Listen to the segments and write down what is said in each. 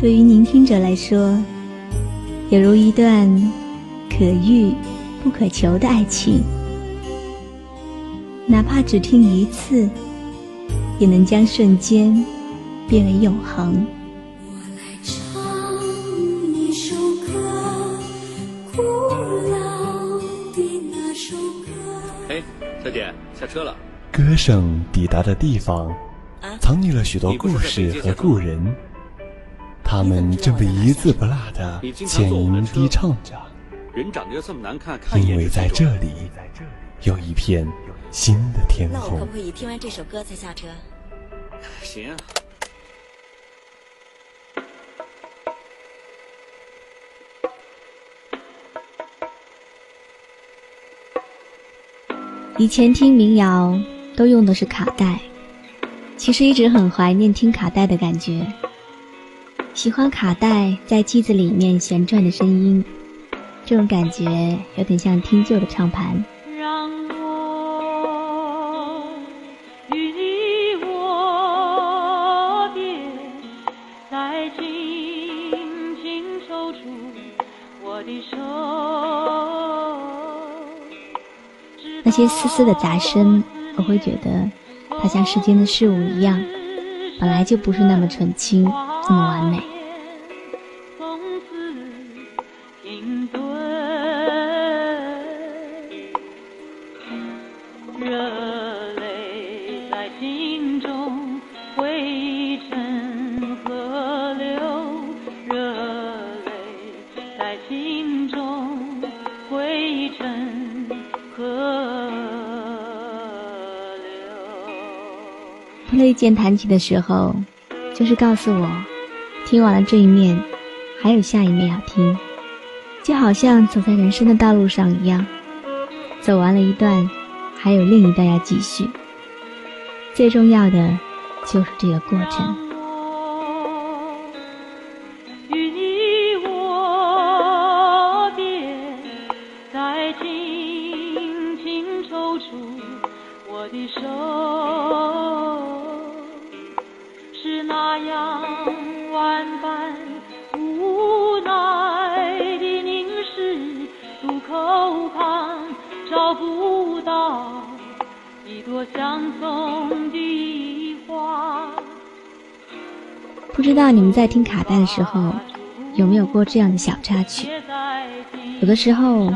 对于聆听者来说，有如一段可遇不可求的爱情，哪怕只听一次，也能将瞬间变为永恒。我来唱一首歌，古老的那首歌。哎，小姐，下车了。歌声抵达的地方，藏匿了许多故事和故人。他们正被一字不落的浅吟低唱着，人长得又这么难看，因为在这里有一片新的天空。那我可不可以听完这首歌才下车？行。以前听民谣都用的是卡带，其实一直很怀念听卡带的感觉。喜欢卡带在机子里面旋转的声音，这种感觉有点像听旧的唱盘。那些丝丝的杂声，我会觉得它像世间的事物一样，本来就不是那么纯清。这么完美。推荐弹起的时候，就是告诉我。听完了这一面，还有下一面要听，就好像走在人生的道路上一样，走完了一段，还有另一段要继续。最重要的就是这个过程。的手相送的花不知道你们在听卡带的时候，有没有过这样的小插曲？有的时候，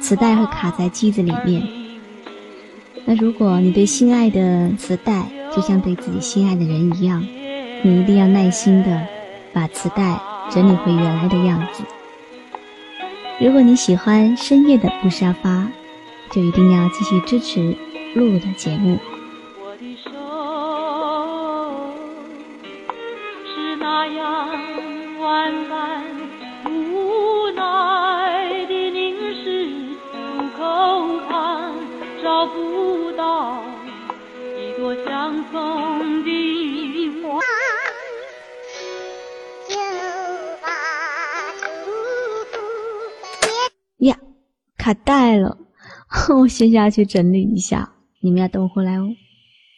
磁带会卡在机子里面。那如果你对心爱的磁带，就像对自己心爱的人一样，你一定要耐心的把磁带整理回原来的样子。如果你喜欢深夜的布沙发，就一定要继续支持露露的节目。我的手是那样弯弯呀，卡带了，我先下去整理一下，你们要等我回来哦，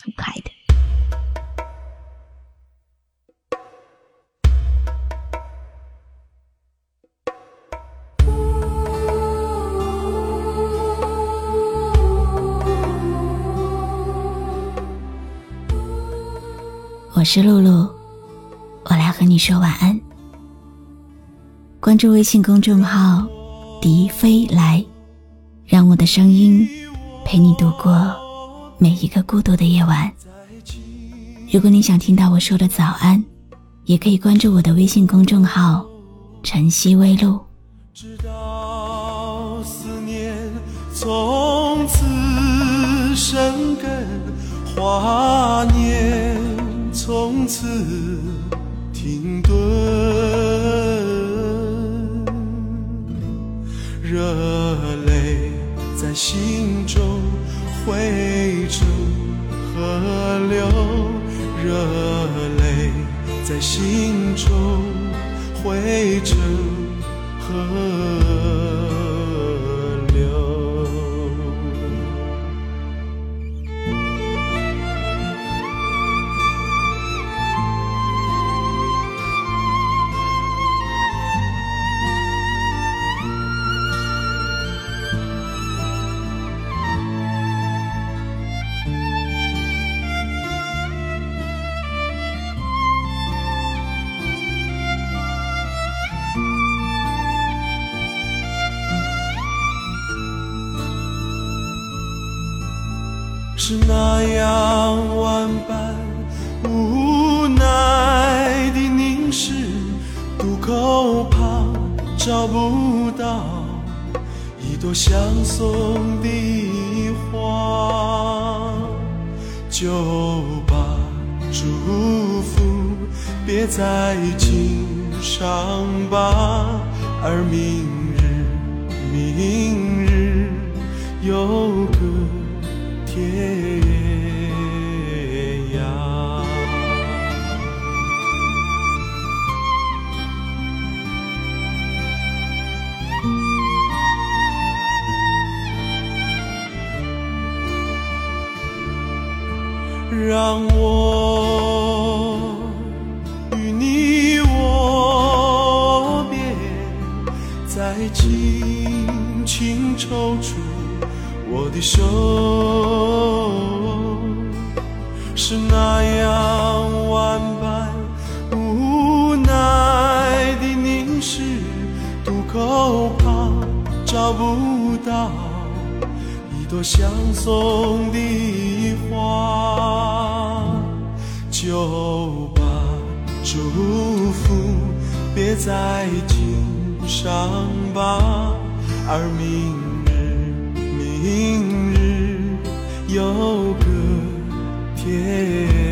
很快的。我是露露，我来和你说晚安。关注微信公众号“笛飞来”，让我的声音陪你度过每一个孤独的夜晚。如果你想听到我说的早安也可以关注我的微信公众号晨曦微露。直到思念从此生根华年从此停顿。热泪在心中回流，热泪在心中汇成河。是那样万般无奈的凝视，渡口旁找不到一朵相送的花，就把祝福别在襟上吧，而明日，明日有个。天涯。让我与你握别，再轻轻抽出我的手，是那样万般无奈的凝视，渡口旁找不到一朵相送的花，就把祝福别在襟上吧，而明，明日有个天。